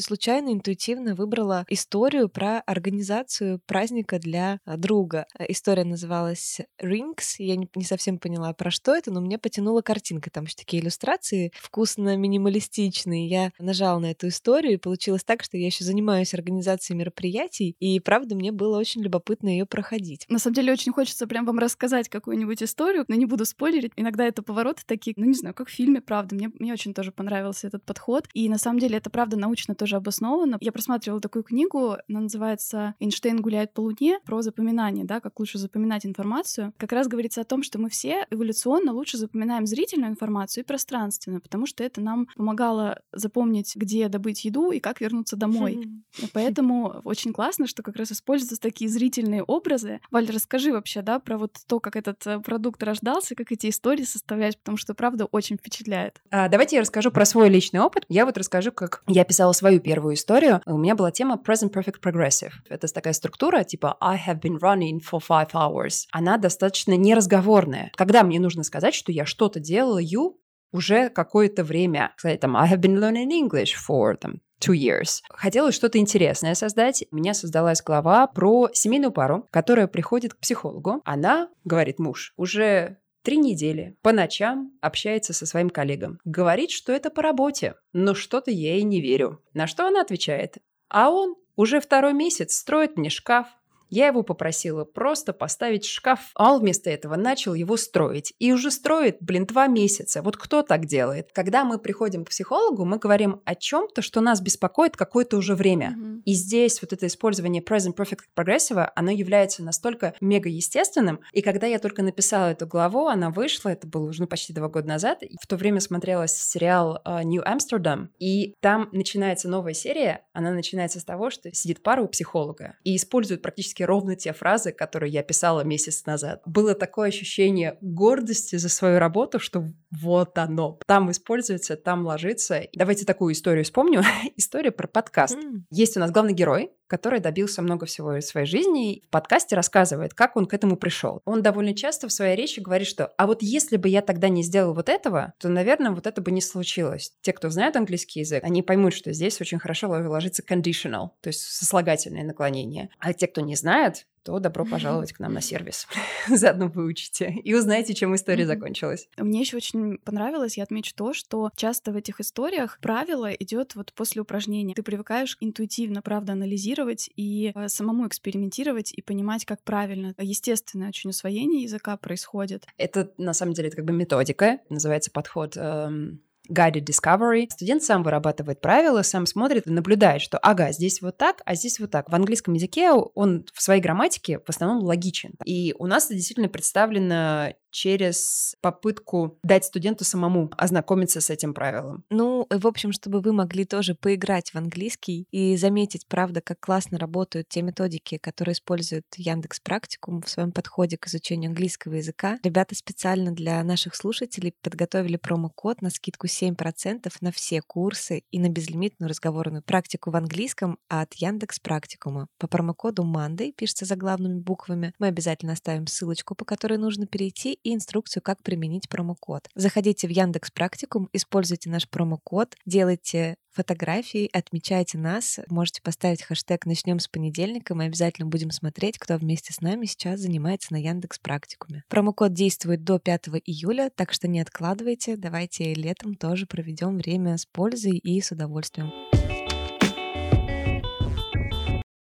случайно, интуитивно выбрала историю про организацию праздника для а, друга. Э, история называлась Rings. Я не, не совсем поняла, про что это, но мне потянула картинка. Там еще такие иллюстрации вкусно-минималистичные. Я нажала на эту историю, и получилось так, что я еще занимаюсь организацией мероприятий, и правда мне было очень любопытно ее проходить. На самом деле очень хочется прям вам рассказать какую-нибудь историю, но не буду спойлерить. Иногда это повороты такие, ну не знаю, как в фильме, правда. Мне, мне очень тоже понравился этот подход. И на самом деле это правда научно тоже обосновано. Я просматривала такую книгу, она называется «Эйнштейн гуляет по Луне про запоминание, да, как лучше запоминать информацию, как раз говорится о том, что мы все эволюционно лучше запоминаем зрительную информацию и пространственную, потому что это нам помогало запомнить, где добыть еду и как вернуться домой. Поэтому очень классно, что как раз используются такие зрительные образы. Валь, расскажи вообще, да, про вот то, как этот э, продукт рождался, как эти истории составлять, потому что, правда, очень впечатляет. А, давайте я расскажу про свой личный опыт. Я вот расскажу, как я писала свою первую историю. У меня была тема Present Perfect Progressive. Это такая структура структура, типа I have been running for five hours, она достаточно неразговорная. Когда мне нужно сказать, что я что-то делаю уже какое-то время, сказать там I have been learning English for там, two years. Хотелось что-то интересное создать. У меня создалась глава про семейную пару, которая приходит к психологу. Она, говорит муж, уже три недели по ночам общается со своим коллегом. Говорит, что это по работе, но что-то я ей не верю. На что она отвечает? А он уже второй месяц строит мне шкаф, я его попросила просто поставить шкаф, а он вместо этого начал его строить. И уже строит, блин, два месяца. Вот кто так делает? Когда мы приходим к психологу, мы говорим о чем-то, что нас беспокоит какое-то уже время. Mm-hmm. И здесь вот это использование present perfect progressive, оно является настолько мега естественным. И когда я только написала эту главу, она вышла, это было уже ну, почти два года назад, в то время смотрелась сериал uh, New Amsterdam, и там начинается новая серия, она начинается с того, что сидит пара у психолога и используют практически практически ровно те фразы, которые я писала месяц назад. Было такое ощущение гордости за свою работу, что вот оно. Там используется, там ложится. Давайте такую историю вспомню. (laughs) История про подкаст. Mm. Есть у нас главный герой, который добился много всего из своей жизни, и в подкасте рассказывает, как он к этому пришел. Он довольно часто в своей речи говорит, что «а вот если бы я тогда не сделал вот этого, то, наверное, вот это бы не случилось». Те, кто знает английский язык, они поймут, что здесь очень хорошо ложится conditional, то есть сослагательное наклонение. А те, кто не знает, то добро (laughs) пожаловать к нам на сервис. (laughs) Заодно выучите и узнаете, чем история закончилась. Мне еще очень понравилось, я отмечу то, что часто в этих историях правило идет вот после упражнения. Ты привыкаешь интуитивно, правда, анализировать и э, самому экспериментировать и понимать, как правильно. Естественное очень усвоение языка происходит. Это, на самом деле, это как бы методика, называется подход эм, guided discovery. Студент сам вырабатывает правила, сам смотрит и наблюдает, что ага, здесь вот так, а здесь вот так. В английском языке он в своей грамматике в основном логичен. И у нас это действительно представлено через попытку дать студенту самому ознакомиться с этим правилом. Ну, в общем, чтобы вы могли тоже поиграть в английский и заметить, правда, как классно работают те методики, которые использует Яндекс Практикум в своем подходе к изучению английского языка. Ребята специально для наших слушателей подготовили промокод на скидку 7% на все курсы и на безлимитную разговорную практику в английском от Яндекс Практикума. По промокоду Monday, пишется заглавными буквами, мы обязательно оставим ссылочку, по которой нужно перейти, и инструкцию, как применить промокод. Заходите в Яндекс Практикум, используйте наш промокод, делайте фотографии, отмечайте нас, можете поставить хэштег «Начнем с понедельника», мы обязательно будем смотреть, кто вместе с нами сейчас занимается на Яндекс Практикуме. Промокод действует до 5 июля, так что не откладывайте, давайте летом тоже проведем время с пользой и с удовольствием.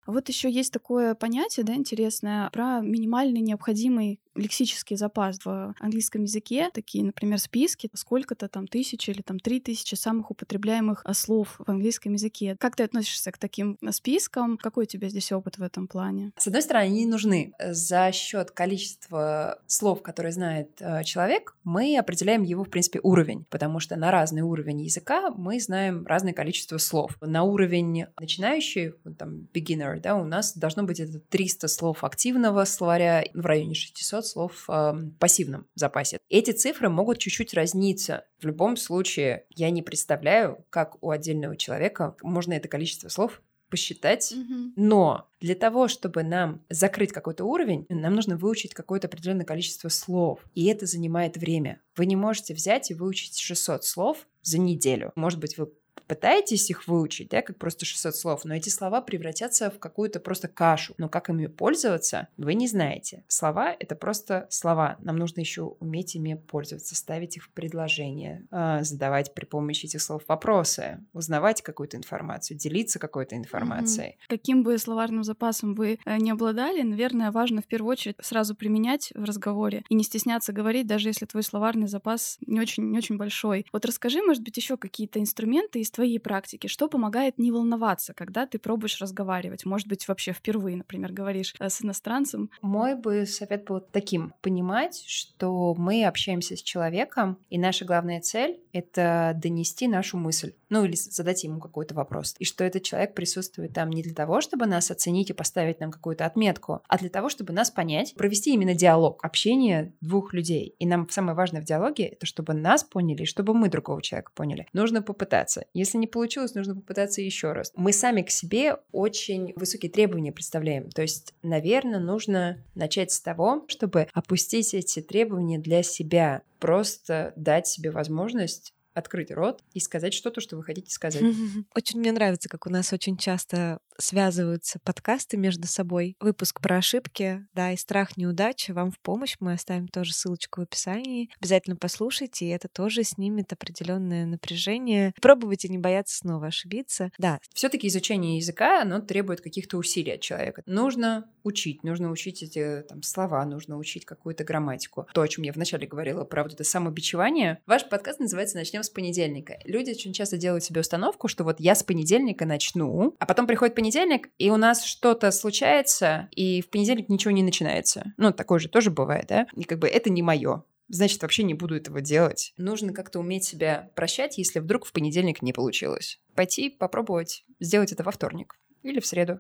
Вот еще есть такое понятие, да, интересное про минимальный необходимый лексический запас в английском языке, такие, например, списки, сколько-то там тысяч или там три тысячи самых употребляемых а, слов в английском языке. Как ты относишься к таким а, спискам? Какой у тебя здесь опыт в этом плане? С одной стороны, они нужны. За счет количества слов, которые знает э, человек, мы определяем его, в принципе, уровень, потому что на разный уровень языка мы знаем разное количество слов. На уровень начинающий, там, beginner, да, у нас должно быть это 300 слов активного словаря в районе 600 слов э, пассивном запасе. Эти цифры могут чуть-чуть разниться. В любом случае, я не представляю, как у отдельного человека можно это количество слов посчитать. Mm-hmm. Но для того, чтобы нам закрыть какой-то уровень, нам нужно выучить какое-то определенное количество слов. И это занимает время. Вы не можете взять и выучить 600 слов за неделю. Может быть, вы пытаетесь их выучить, да, как просто 600 слов, но эти слова превратятся в какую-то просто кашу. Но как ими пользоваться, вы не знаете. Слова — это просто слова. Нам нужно еще уметь ими пользоваться, ставить их в предложение, а, задавать при помощи этих слов вопросы, узнавать какую-то информацию, делиться какой-то информацией. Mm-hmm. Каким бы словарным запасом вы э, не обладали, наверное, важно в первую очередь сразу применять в разговоре и не стесняться говорить, даже если твой словарный запас не очень, не очень большой. Вот расскажи, может быть, еще какие-то инструменты из твоей практике, что помогает не волноваться, когда ты пробуешь разговаривать? Может быть, вообще впервые, например, говоришь э, с иностранцем? Мой бы совет был таким. Понимать, что мы общаемся с человеком, и наша главная цель — это донести нашу мысль. Ну, или задать ему какой-то вопрос. И что этот человек присутствует там не для того, чтобы нас оценить и поставить нам какую-то отметку, а для того, чтобы нас понять, провести именно диалог, общение двух людей. И нам самое важное в диалоге — это чтобы нас поняли, и чтобы мы другого человека поняли. Нужно попытаться. Если не получилось, нужно попытаться еще раз. Мы сами к себе очень высокие требования представляем. То есть, наверное, нужно начать с того, чтобы опустить эти требования для себя. Просто дать себе возможность открыть рот и сказать что-то, что вы хотите сказать. (laughs) Очень мне нравится, как у нас очень часто связываются подкасты между собой. Выпуск про ошибки, да, и страх неудачи вам в помощь. Мы оставим тоже ссылочку в описании. Обязательно послушайте, и это тоже снимет определенное напряжение. Пробуйте не бояться снова ошибиться. Да. Все-таки изучение языка, оно требует каких-то усилий от человека. Нужно учить, нужно учить эти там, слова, нужно учить какую-то грамматику. То, о чем я вначале говорила, про вот это самобичевание. Ваш подкаст называется «Начнем с понедельника». Люди очень часто делают себе установку, что вот я с понедельника начну, а потом приходит понедельник, понедельник, и у нас что-то случается, и в понедельник ничего не начинается. Ну, такое же тоже бывает, да? И как бы это не мое значит, вообще не буду этого делать. Нужно как-то уметь себя прощать, если вдруг в понедельник не получилось. Пойти попробовать сделать это во вторник или в среду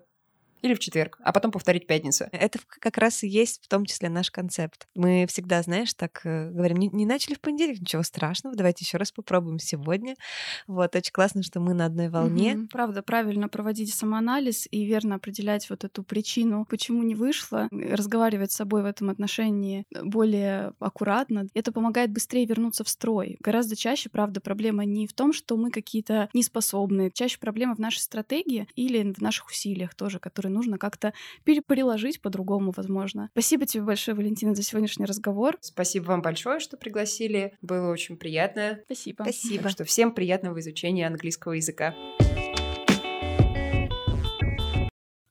или в четверг, а потом повторить пятницу. Это как раз и есть в том числе наш концепт. Мы всегда, знаешь, так э, говорим, не, не начали в понедельник, ничего страшного, давайте еще раз попробуем сегодня. Вот, очень классно, что мы на одной волне. Угу. Правда, правильно проводить самоанализ и верно определять вот эту причину, почему не вышло, разговаривать с собой в этом отношении более аккуратно. Это помогает быстрее вернуться в строй. Гораздо чаще, правда, проблема не в том, что мы какие-то неспособные. Чаще проблема в нашей стратегии или в наших усилиях тоже, которые которые нужно как-то переложить по-другому, возможно. Спасибо тебе большое, Валентина, за сегодняшний разговор. Спасибо вам большое, что пригласили. Было очень приятно. Спасибо. Спасибо. Так что всем приятного изучения английского языка.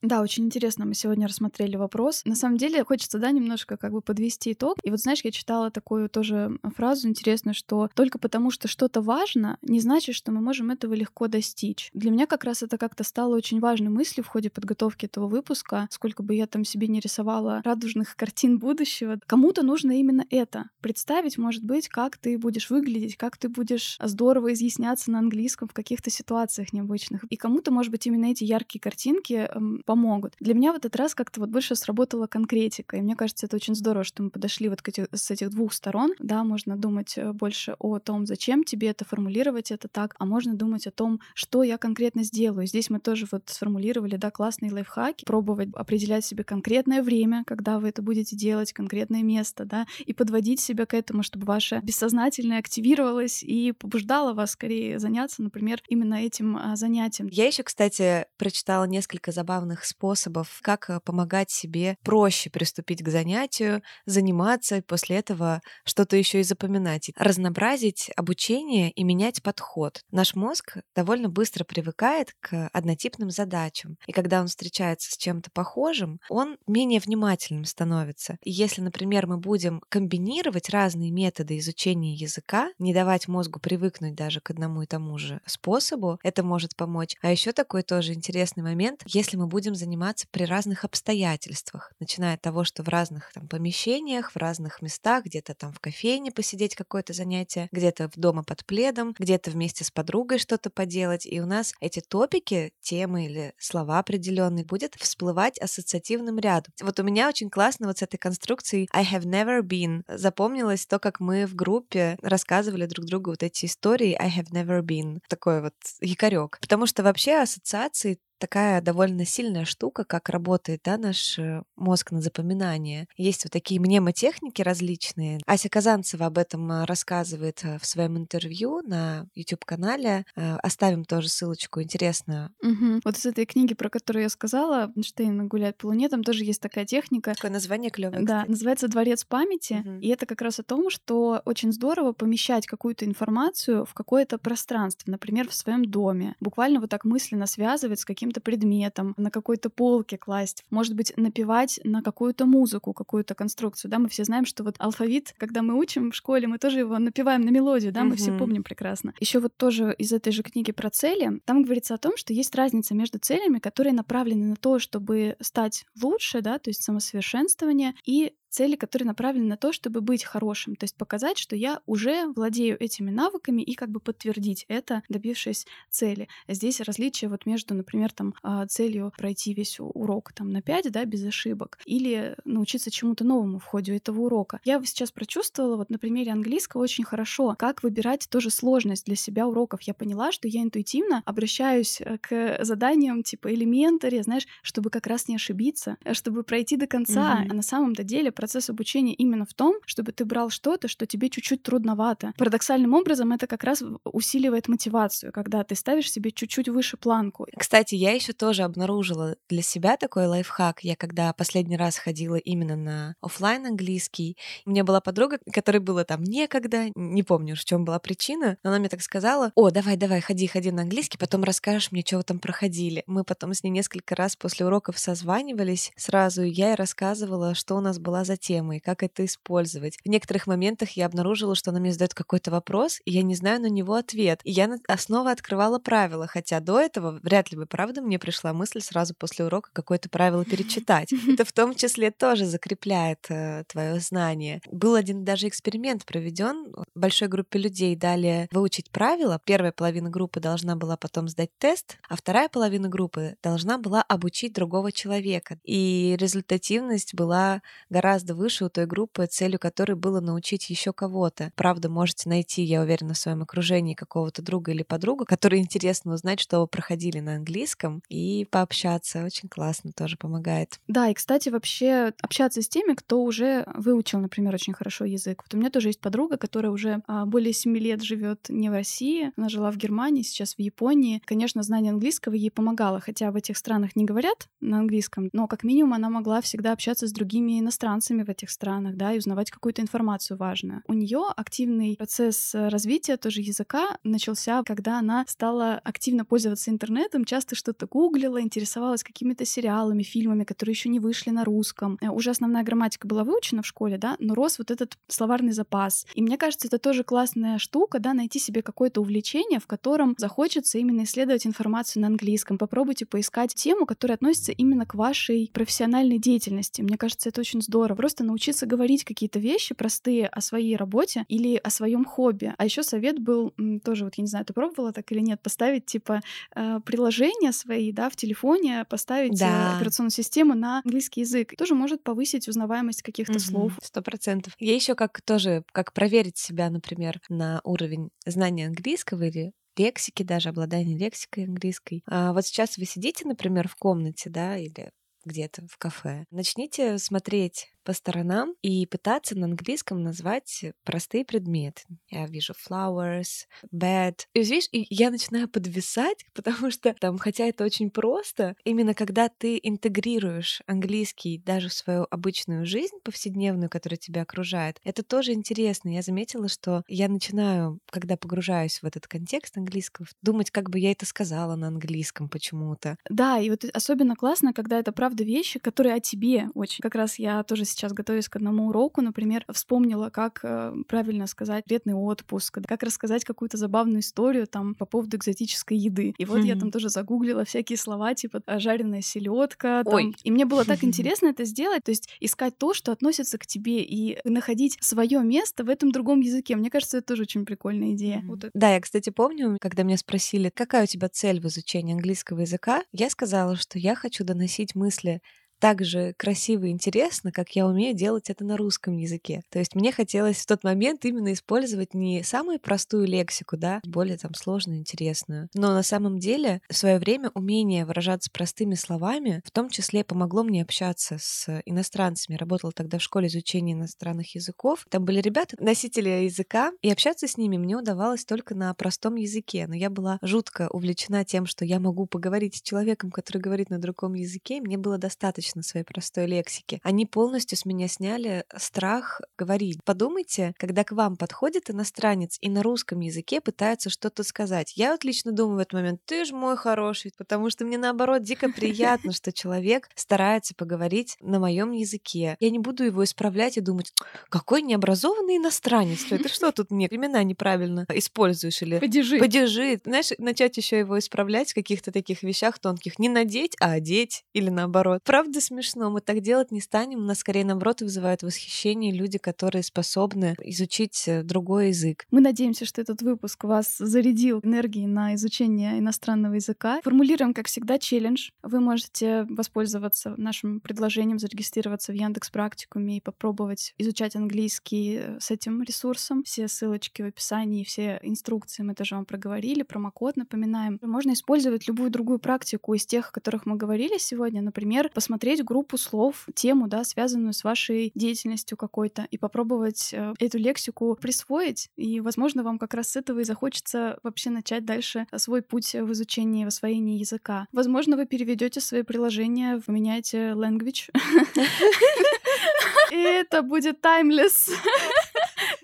Да, очень интересно. Мы сегодня рассмотрели вопрос. На самом деле хочется, да, немножко как бы подвести итог. И вот знаешь, я читала такую тоже фразу интересную, что только потому, что что-то важно, не значит, что мы можем этого легко достичь. Для меня как раз это как-то стало очень важной мыслью в ходе подготовки этого выпуска. Сколько бы я там себе не рисовала радужных картин будущего, кому-то нужно именно это. Представить, может быть, как ты будешь выглядеть, как ты будешь здорово изъясняться на английском в каких-то ситуациях необычных. И кому-то, может быть, именно эти яркие картинки эм, помогут. Для меня в этот раз как-то вот больше сработала конкретика, и мне кажется, это очень здорово, что мы подошли вот к эти, с этих двух сторон. Да, можно думать э, больше о том, зачем тебе это, формулировать это так, а можно думать о том, что я конкретно сделаю. Здесь мы тоже вот сформулировали, да, классные лайфхаки, пробовать определять себе конкретное время, когда вы это будете делать, конкретное место, да, и подводить себя к этому, чтобы ваше бессознательное активировалось и побуждало вас скорее заняться, например, именно этим а, занятием. Я еще, кстати, прочитала несколько забавных способов, как э, помогать себе проще приступить к занятию, заниматься, и после этого что-то еще и запоминать. Разнообразить обучение и менять подход. Наш мозг довольно быстро привыкает к однотипным задачам. И когда он встречается с чем-то похожим, он менее внимательным становится. И если, например, мы будем комбинировать разные методы изучения языка, не давать мозгу привыкнуть даже к одному и тому же способу, это может помочь. А еще такой тоже интересный момент, если мы будем заниматься при разных обстоятельствах, начиная от того, что в разных там, помещениях, в разных местах, где-то там в кофейне посидеть какое-то занятие, где-то в дома под пледом, где-то вместе с подругой что-то поделать. И у нас эти топики, темы или слова определенные будет всплывать ассоциативным рядом. Вот у меня очень классно вот с этой конструкцией I have never been запомнилось то, как мы в группе рассказывали друг другу вот эти истории I have never been. Такой вот якорек. Потому что вообще ассоциации такая довольно сильная штука, как работает да, наш э, мозг на запоминание. Есть вот такие мнемотехники различные. Ася Казанцева об этом э, рассказывает э, в своем интервью на YouTube-канале. Оставим тоже ссылочку, интересно. Угу. Вот из этой книги, про которую я сказала, Эйнштейн гуляет по Луне, там тоже есть такая техника. Такое название клевое. Да, называется «Дворец памяти». Угу. И это как раз о том, что очень здорово помещать какую-то информацию в какое-то пространство, например, в своем доме. Буквально вот так мысленно связывать с каким каким-то предметом, на какой-то полке класть, может быть, напевать на какую-то музыку, какую-то конструкцию, да, мы все знаем, что вот алфавит, когда мы учим в школе, мы тоже его напеваем на мелодию, да, мы все помним прекрасно. Еще вот тоже из этой же книги про цели, там говорится о том, что есть разница между целями, которые направлены на то, чтобы стать лучше, да, то есть самосовершенствование, и цели, которые направлены на то, чтобы быть хорошим, то есть показать, что я уже владею этими навыками и как бы подтвердить это, добившись цели. Здесь различие вот между, например, там а, целью пройти весь урок там на 5, да, без ошибок, или научиться чему-то новому в ходе этого урока. Я сейчас прочувствовала вот на примере английского очень хорошо, как выбирать тоже сложность для себя уроков. Я поняла, что я интуитивно обращаюсь э, к заданиям типа элементари, знаешь, чтобы как раз не ошибиться, э, чтобы пройти до конца. Mm-hmm. А на самом-то деле процесс обучения именно в том, чтобы ты брал что-то, что тебе чуть-чуть трудновато. Парадоксальным образом это как раз усиливает мотивацию, когда ты ставишь себе чуть-чуть выше планку. Кстати, я еще тоже обнаружила для себя такой лайфхак. Я когда последний раз ходила именно на офлайн английский, у меня была подруга, которой было там некогда, не помню, в чем была причина, но она мне так сказала, о, давай, давай, ходи, ходи на английский, потом расскажешь мне, вы там проходили. Мы потом с ней несколько раз после уроков созванивались сразу, и я ей рассказывала, что у нас была за темы и как это использовать. В некоторых моментах я обнаружила, что она мне задает какой-то вопрос, и я не знаю на него ответ. И я снова открывала правила, хотя до этого вряд ли бы, правда, мне пришла мысль сразу после урока какое-то правило перечитать. (laughs) Это в том числе тоже закрепляет э, твое знание. Был один даже эксперимент проведен. Большой группе людей дали выучить правила. Первая половина группы должна была потом сдать тест, а вторая половина группы должна была обучить другого человека. И результативность была гораздо гораздо выше у той группы, целью которой было научить еще кого-то. Правда, можете найти, я уверена, в своем окружении какого-то друга или подругу, который интересно узнать, что вы проходили на английском, и пообщаться. Очень классно, тоже помогает. Да, и, кстати, вообще общаться с теми, кто уже выучил, например, очень хорошо язык. Вот у меня тоже есть подруга, которая уже а, более 7 лет живет не в России, она жила в Германии, сейчас в Японии. Конечно, знание английского ей помогало, хотя в этих странах не говорят на английском, но как минимум она могла всегда общаться с другими иностранцами, тенденциями в этих странах, да, и узнавать какую-то информацию важную. У нее активный процесс э, развития тоже языка начался, когда она стала активно пользоваться интернетом, часто что-то гуглила, интересовалась какими-то сериалами, фильмами, которые еще не вышли на русском. Э, уже основная грамматика была выучена в школе, да, но рос вот этот словарный запас. И мне кажется, это тоже классная штука, да, найти себе какое-то увлечение, в котором захочется именно исследовать информацию на английском. Попробуйте поискать тему, которая относится именно к вашей профессиональной деятельности. Мне кажется, это очень здорово. Просто научиться говорить какие-то вещи простые о своей работе или о своем хобби. А еще совет был тоже, вот я не знаю, ты пробовала так или нет, поставить типа э, приложения свои, да, в телефоне, поставить э, да. операционную систему на английский язык. Тоже может повысить узнаваемость каких-то угу, слов. Сто процентов. Я еще как тоже, как проверить себя, например, на уровень знания английского или лексики, даже обладание лексикой английской. А вот сейчас вы сидите, например, в комнате, да, или где-то в кафе. Начните смотреть по сторонам и пытаться на английском назвать простые предметы. Я вижу flowers, bed. И видишь, и я начинаю подвисать, (laughs) потому что там, хотя это очень просто, именно когда ты интегрируешь английский даже в свою обычную жизнь повседневную, которая тебя окружает, это тоже интересно. Я заметила, что я начинаю, когда погружаюсь в этот контекст английского, думать, как бы я это сказала на английском почему-то. Да, и вот особенно классно, когда это правда вещи, которые о тебе очень. Как раз я тоже сейчас, готовясь к одному уроку, например, вспомнила, как э, правильно сказать летный отпуск, как рассказать какую-то забавную историю там по поводу экзотической еды. И вот mm-hmm. я там тоже загуглила всякие слова, типа «А, жареная селедка. И мне было так (laughs) интересно это сделать, то есть искать то, что относится к тебе, и находить свое место в этом другом языке. Мне кажется, это тоже очень прикольная идея. Mm-hmm. Вот да, я, кстати, помню, когда меня спросили, какая у тебя цель в изучении английского языка, я сказала, что я хочу доносить мысли так же красиво и интересно, как я умею делать это на русском языке. То есть мне хотелось в тот момент именно использовать не самую простую лексику, да, более там сложную, интересную. Но на самом деле в свое время умение выражаться простыми словами в том числе помогло мне общаться с иностранцами. Работала тогда в школе изучения иностранных языков. Там были ребята, носители языка, и общаться с ними мне удавалось только на простом языке. Но я была жутко увлечена тем, что я могу поговорить с человеком, который говорит на другом языке, и мне было достаточно достаточно своей простой лексики. Они полностью с меня сняли страх говорить. Подумайте, когда к вам подходит иностранец и на русском языке пытается что-то сказать. Я вот лично думаю в этот момент, ты ж мой хороший, потому что мне наоборот дико приятно, что человек старается поговорить на моем языке. Я не буду его исправлять и думать, какой необразованный иностранец, ты (laughs) что тут мне имена неправильно используешь или подержи. подержи. Знаешь, начать еще его исправлять в каких-то таких вещах тонких. Не надеть, а одеть или наоборот. Правда правда смешно. Мы так делать не станем. У нас скорее, наоборот, вызывают восхищение люди, которые способны изучить э, другой язык. Мы надеемся, что этот выпуск вас зарядил энергией на изучение иностранного языка. Формулируем, как всегда, челлендж. Вы можете воспользоваться нашим предложением зарегистрироваться в Яндекс Практикуме и попробовать изучать английский э, с этим ресурсом. Все ссылочки в описании, все инструкции мы тоже вам проговорили, промокод напоминаем. Можно использовать любую другую практику из тех, о которых мы говорили сегодня. Например, посмотреть посмотреть группу слов, тему, да, связанную с вашей деятельностью какой-то, и попробовать э, эту лексику присвоить. И, возможно, вам как раз с этого и захочется вообще начать дальше свой путь в изучении, в освоении языка. Возможно, вы переведете свои приложения, поменяете language. (laughs) И это будет timeless.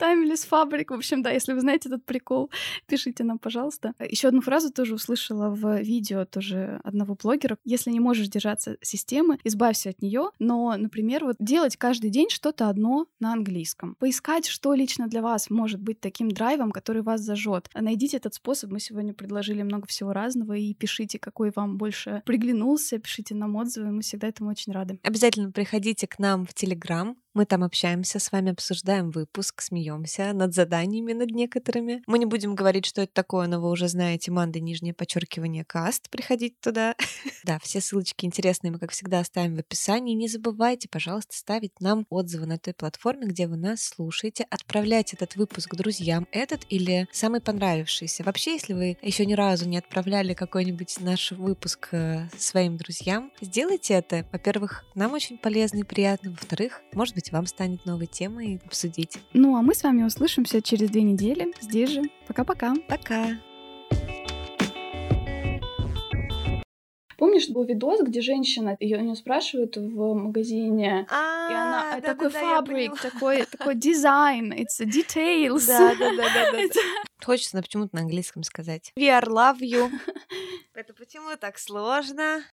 Timeless Fabric. В общем, да, если вы знаете этот прикол, пишите нам, пожалуйста. Еще одну фразу тоже услышала в видео тоже одного блогера. Если не можешь держаться системы, избавься от нее. Но, например, вот делать каждый день что-то одно на английском. Поискать, что лично для вас может быть таким драйвом, который вас зажжет. Найдите этот способ. Мы сегодня предложили много всего разного. И пишите, какой вам больше приглянулся. Пишите нам отзывы. Мы всегда этому очень рады. Обязательно приходите к нам в Телеграм. Мы там общаемся, с вами обсуждаем выпуск, смеемся над заданиями над некоторыми. Мы не будем говорить, что это такое, но вы уже знаете, Манда, нижнее подчеркивание, каст, приходить туда. (laughs) да, все ссылочки интересные мы, как всегда, оставим в описании. Не забывайте, пожалуйста, ставить нам отзывы на той платформе, где вы нас слушаете. Отправлять этот выпуск друзьям, этот или самый понравившийся. Вообще, если вы еще ни разу не отправляли какой-нибудь наш выпуск э, своим друзьям, сделайте это. Во-первых, нам очень полезно и приятно. Во-вторых, может быть, быть, вам станет новой темой обсудить. Ну, а мы с вами услышимся через две недели здесь же. Пока-пока. Пока. -пока. Пока. Помнишь, был видос, где женщина, ее у нее спрашивают в магазине, и она А, а, такой я фабрик, такой такой дизайн, it's a details. Да, да, да, да, да. (laughs) Хочется почему-то на английском сказать. We are love you. (laughs) Это почему так сложно?